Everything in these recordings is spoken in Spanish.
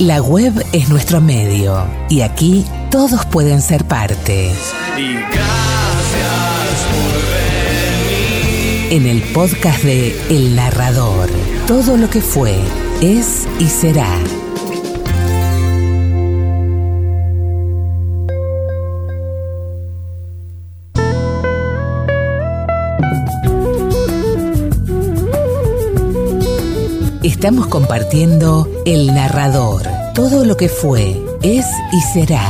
La web es nuestro medio y aquí todos pueden ser parte. Y gracias por En el podcast de El Narrador, todo lo que fue, es y será. Estamos compartiendo El Narrador, todo lo que fue, es y será.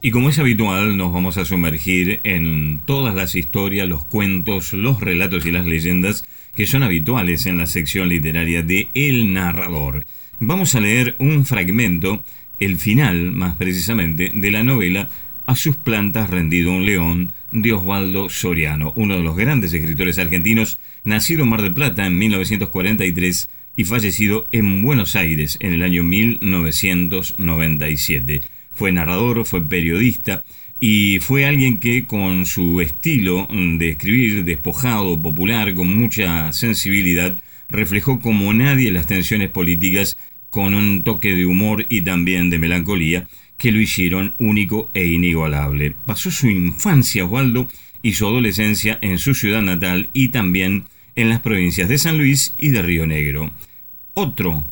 Y como es habitual, nos vamos a sumergir en todas las historias, los cuentos, los relatos y las leyendas que son habituales en la sección literaria de El Narrador. Vamos a leer un fragmento, el final más precisamente, de la novela A sus plantas rendido un león de Osvaldo Soriano, uno de los grandes escritores argentinos, nacido en Mar del Plata en 1943 y fallecido en Buenos Aires en el año 1997. Fue narrador, fue periodista y fue alguien que con su estilo de escribir despojado, popular, con mucha sensibilidad, reflejó como nadie las tensiones políticas con un toque de humor y también de melancolía, que lo hicieron único e inigualable. Pasó su infancia Osvaldo y su adolescencia en su ciudad natal y también en las provincias de San Luis y de Río Negro. Otro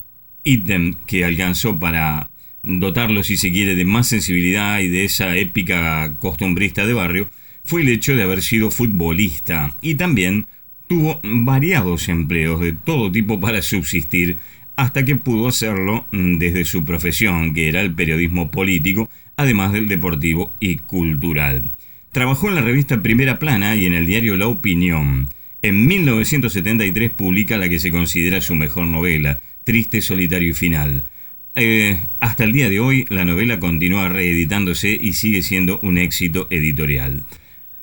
ítem que alcanzó para dotarlo, si se quiere, de más sensibilidad y de esa épica costumbrista de barrio, fue el hecho de haber sido futbolista y también tuvo variados empleos de todo tipo para subsistir hasta que pudo hacerlo mm, desde su profesión, que era el periodismo político, además del deportivo y cultural. Trabajó en la revista Primera Plana y en el diario La Opinión. En 1973 publica la que se considera su mejor novela, Triste, Solitario y Final. Eh, hasta el día de hoy la novela continúa reeditándose y sigue siendo un éxito editorial.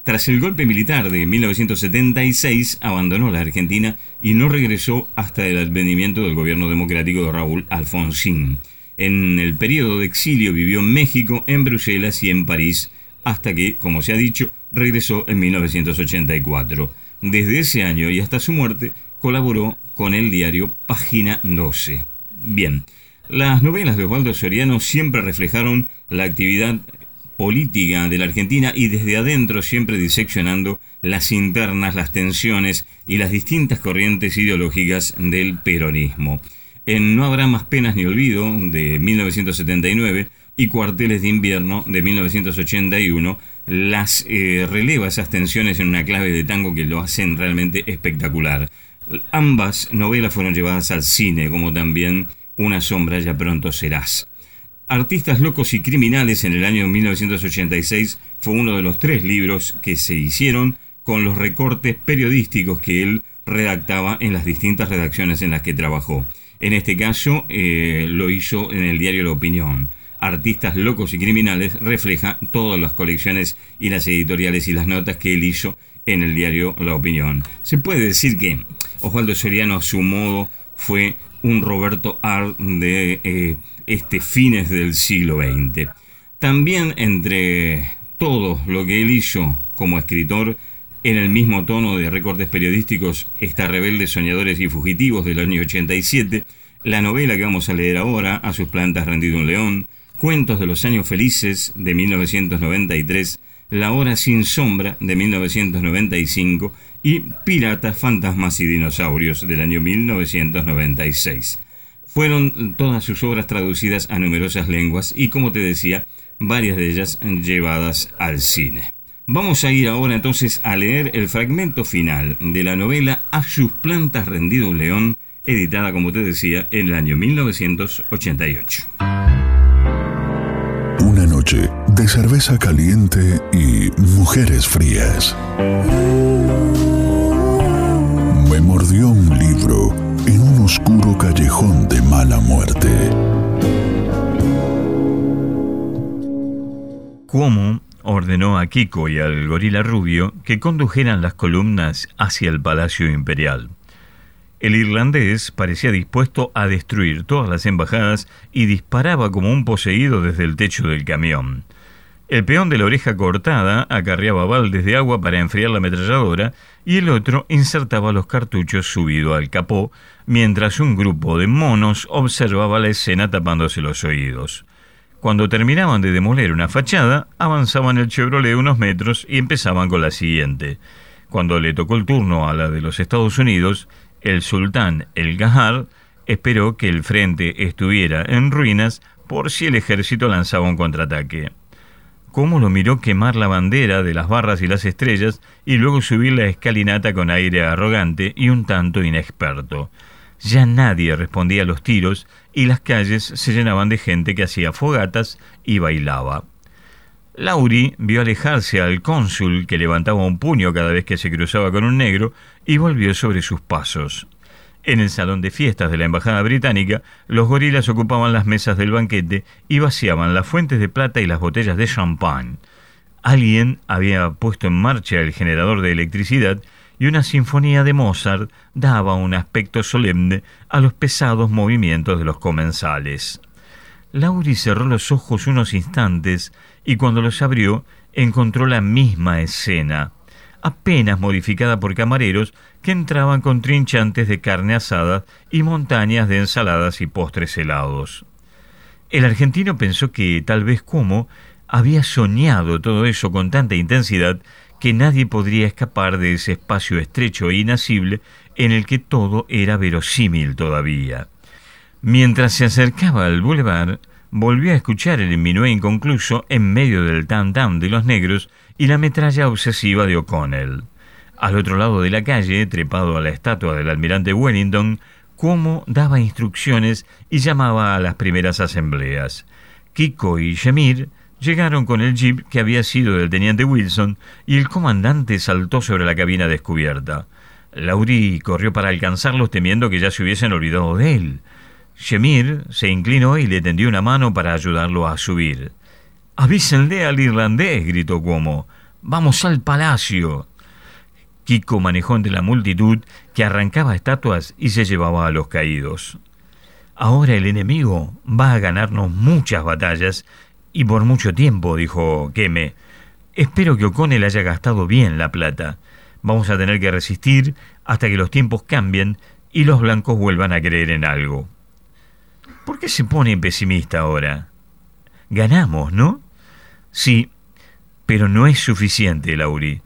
Tras el golpe militar de 1976, abandonó la Argentina y no regresó hasta el advenimiento del gobierno democrático de Raúl Alfonsín. En el periodo de exilio vivió en México, en Bruselas y en París, hasta que, como se ha dicho, regresó en 1984. Desde ese año y hasta su muerte, colaboró con el diario Página 12. Bien, las novelas de Osvaldo Soriano siempre reflejaron la actividad política de la Argentina y desde adentro siempre diseccionando las internas, las tensiones y las distintas corrientes ideológicas del peronismo. En No habrá más penas ni olvido de 1979 y Cuarteles de invierno de 1981 las eh, releva esas tensiones en una clave de tango que lo hacen realmente espectacular. Ambas novelas fueron llevadas al cine, como también Una sombra ya pronto serás. Artistas locos y criminales en el año 1986 fue uno de los tres libros que se hicieron con los recortes periodísticos que él redactaba en las distintas redacciones en las que trabajó. En este caso eh, lo hizo en el diario La Opinión. Artistas locos y criminales refleja todas las colecciones y las editoriales y las notas que él hizo en el diario La Opinión. Se puede decir que Osvaldo Soriano a su modo fue un Roberto Art de eh, este fines del siglo XX. También entre todo lo que él hizo como escritor, en el mismo tono de recortes periodísticos está Rebeldes, Soñadores y Fugitivos del año 87, la novela que vamos a leer ahora, A sus plantas rendido un león, Cuentos de los años felices de 1993, La hora sin sombra de 1995 y Piratas, Fantasmas y Dinosaurios del año 1996. Fueron todas sus obras traducidas a numerosas lenguas y, como te decía, varias de ellas llevadas al cine. Vamos a ir ahora entonces a leer el fragmento final de la novela A sus plantas rendido un león, editada, como te decía, en el año 1988. Una noche de cerveza caliente y mujeres frías. Me mordió un libro en un oscuro callejón de mala muerte. Cuomo ordenó a Kiko y al gorila rubio que condujeran las columnas hacia el Palacio Imperial. El irlandés parecía dispuesto a destruir todas las embajadas y disparaba como un poseído desde el techo del camión. El peón de la oreja cortada acarreaba baldes de agua para enfriar la ametralladora y el otro insertaba los cartuchos subido al capó, mientras un grupo de monos observaba la escena tapándose los oídos. Cuando terminaban de demoler una fachada, avanzaban el Chevrolet unos metros y empezaban con la siguiente. Cuando le tocó el turno a la de los Estados Unidos, el sultán El Gahar esperó que el frente estuviera en ruinas por si el ejército lanzaba un contraataque cómo lo miró quemar la bandera de las barras y las estrellas y luego subir la escalinata con aire arrogante y un tanto inexperto. Ya nadie respondía a los tiros y las calles se llenaban de gente que hacía fogatas y bailaba. Lauri vio alejarse al cónsul que levantaba un puño cada vez que se cruzaba con un negro y volvió sobre sus pasos. En el salón de fiestas de la Embajada Británica, los gorilas ocupaban las mesas del banquete y vaciaban las fuentes de plata y las botellas de champán. Alguien había puesto en marcha el generador de electricidad y una sinfonía de Mozart daba un aspecto solemne a los pesados movimientos de los comensales. Lauri cerró los ojos unos instantes y cuando los abrió encontró la misma escena apenas modificada por camareros que entraban con trinchantes de carne asada y montañas de ensaladas y postres helados. El argentino pensó que tal vez como había soñado todo eso con tanta intensidad que nadie podría escapar de ese espacio estrecho e inasible en el que todo era verosímil todavía. Mientras se acercaba al boulevard, volvió a escuchar el minué inconcluso en medio del tam-tam de los negros y la metralla obsesiva de O'Connell. Al otro lado de la calle, trepado a la estatua del almirante Wellington, Cuomo daba instrucciones y llamaba a las primeras asambleas. Kiko y Shemir llegaron con el jeep que había sido del teniente Wilson y el comandante saltó sobre la cabina descubierta. Laurie corrió para alcanzarlos temiendo que ya se hubiesen olvidado de él. Shemir se inclinó y le tendió una mano para ayudarlo a subir. Avísenle al irlandés, gritó Cuomo. Vamos al palacio. Kiko manejó entre la multitud que arrancaba estatuas y se llevaba a los caídos. Ahora el enemigo va a ganarnos muchas batallas y por mucho tiempo, dijo Keme. Espero que O'Connell haya gastado bien la plata. Vamos a tener que resistir hasta que los tiempos cambien y los blancos vuelvan a creer en algo. ¿Por qué se pone pesimista ahora? Ganamos, ¿no? Sí, pero no es suficiente, Lauri.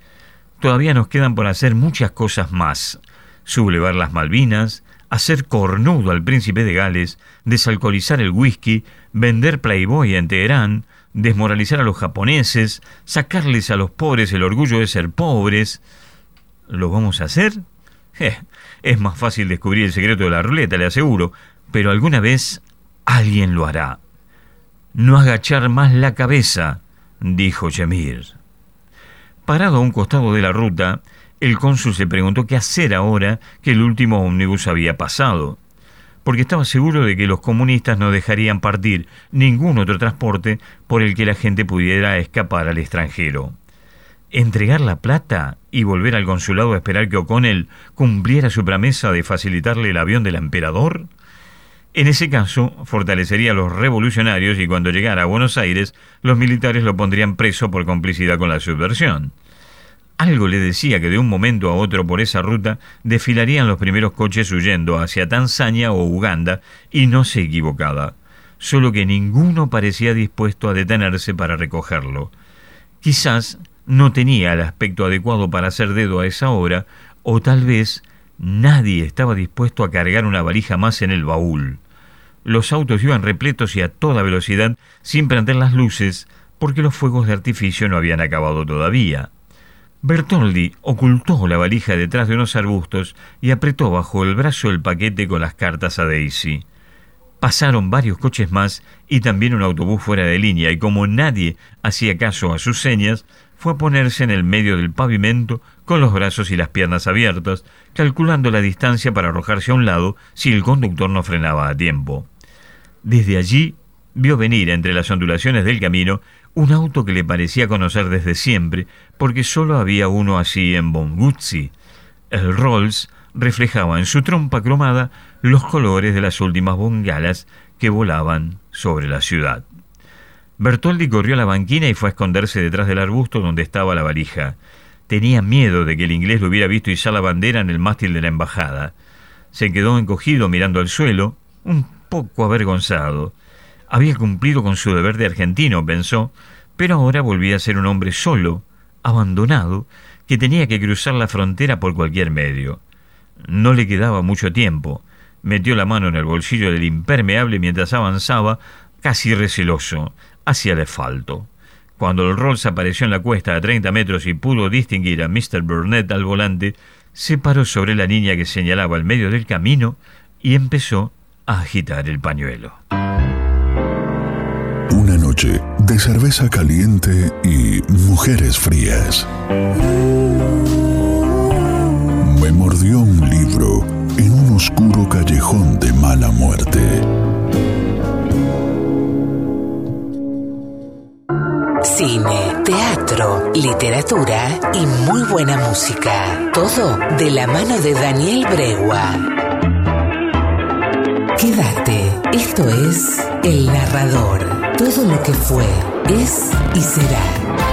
Todavía nos quedan por hacer muchas cosas más. Sublevar las Malvinas, hacer cornudo al príncipe de Gales, desalcoholizar el whisky, vender Playboy en Teherán, desmoralizar a los japoneses, sacarles a los pobres el orgullo de ser pobres. ¿Lo vamos a hacer? es más fácil descubrir el secreto de la ruleta, le aseguro, pero alguna vez alguien lo hará. No agachar más la cabeza, dijo Yamir. Parado a un costado de la ruta, el cónsul se preguntó qué hacer ahora que el último ómnibus había pasado, porque estaba seguro de que los comunistas no dejarían partir ningún otro transporte por el que la gente pudiera escapar al extranjero. ¿Entregar la plata y volver al consulado a esperar que O'Connell cumpliera su promesa de facilitarle el avión del emperador? En ese caso, fortalecería a los revolucionarios y cuando llegara a Buenos Aires, los militares lo pondrían preso por complicidad con la subversión. Algo le decía que de un momento a otro por esa ruta desfilarían los primeros coches huyendo hacia Tanzania o Uganda, y no se equivocaba, solo que ninguno parecía dispuesto a detenerse para recogerlo. Quizás no tenía el aspecto adecuado para hacer dedo a esa hora, o tal vez nadie estaba dispuesto a cargar una valija más en el baúl. Los autos iban repletos y a toda velocidad, sin prender las luces, porque los fuegos de artificio no habían acabado todavía. Bertoldi ocultó la valija detrás de unos arbustos y apretó bajo el brazo el paquete con las cartas a Daisy. Pasaron varios coches más y también un autobús fuera de línea, y como nadie hacía caso a sus señas, fue a ponerse en el medio del pavimento con los brazos y las piernas abiertas, calculando la distancia para arrojarse a un lado si el conductor no frenaba a tiempo. Desde allí vio venir entre las ondulaciones del camino un auto que le parecía conocer desde siempre, porque solo había uno así en Bonguzzi. El Rolls reflejaba en su trompa cromada los colores de las últimas bongalas que volaban sobre la ciudad. Bertoldi corrió a la banquina y fue a esconderse detrás del arbusto donde estaba la valija. Tenía miedo de que el inglés lo hubiera visto izar la bandera en el mástil de la embajada. Se quedó encogido mirando al suelo, un poco avergonzado. Había cumplido con su deber de argentino, pensó, pero ahora volvía a ser un hombre solo, abandonado, que tenía que cruzar la frontera por cualquier medio. No le quedaba mucho tiempo. Metió la mano en el bolsillo del impermeable mientras avanzaba, casi receloso, hacia el asfalto. Cuando el Rolls apareció en la cuesta a 30 metros y pudo distinguir a Mr. Burnett al volante, se paró sobre la niña que señalaba el medio del camino y empezó agitar el pañuelo. Una noche de cerveza caliente y mujeres frías. Me mordió un libro en un oscuro callejón de mala muerte. Cine, teatro, literatura y muy buena música. Todo de la mano de Daniel Bregua. Quédate, esto es El Narrador. Todo lo que fue, es y será.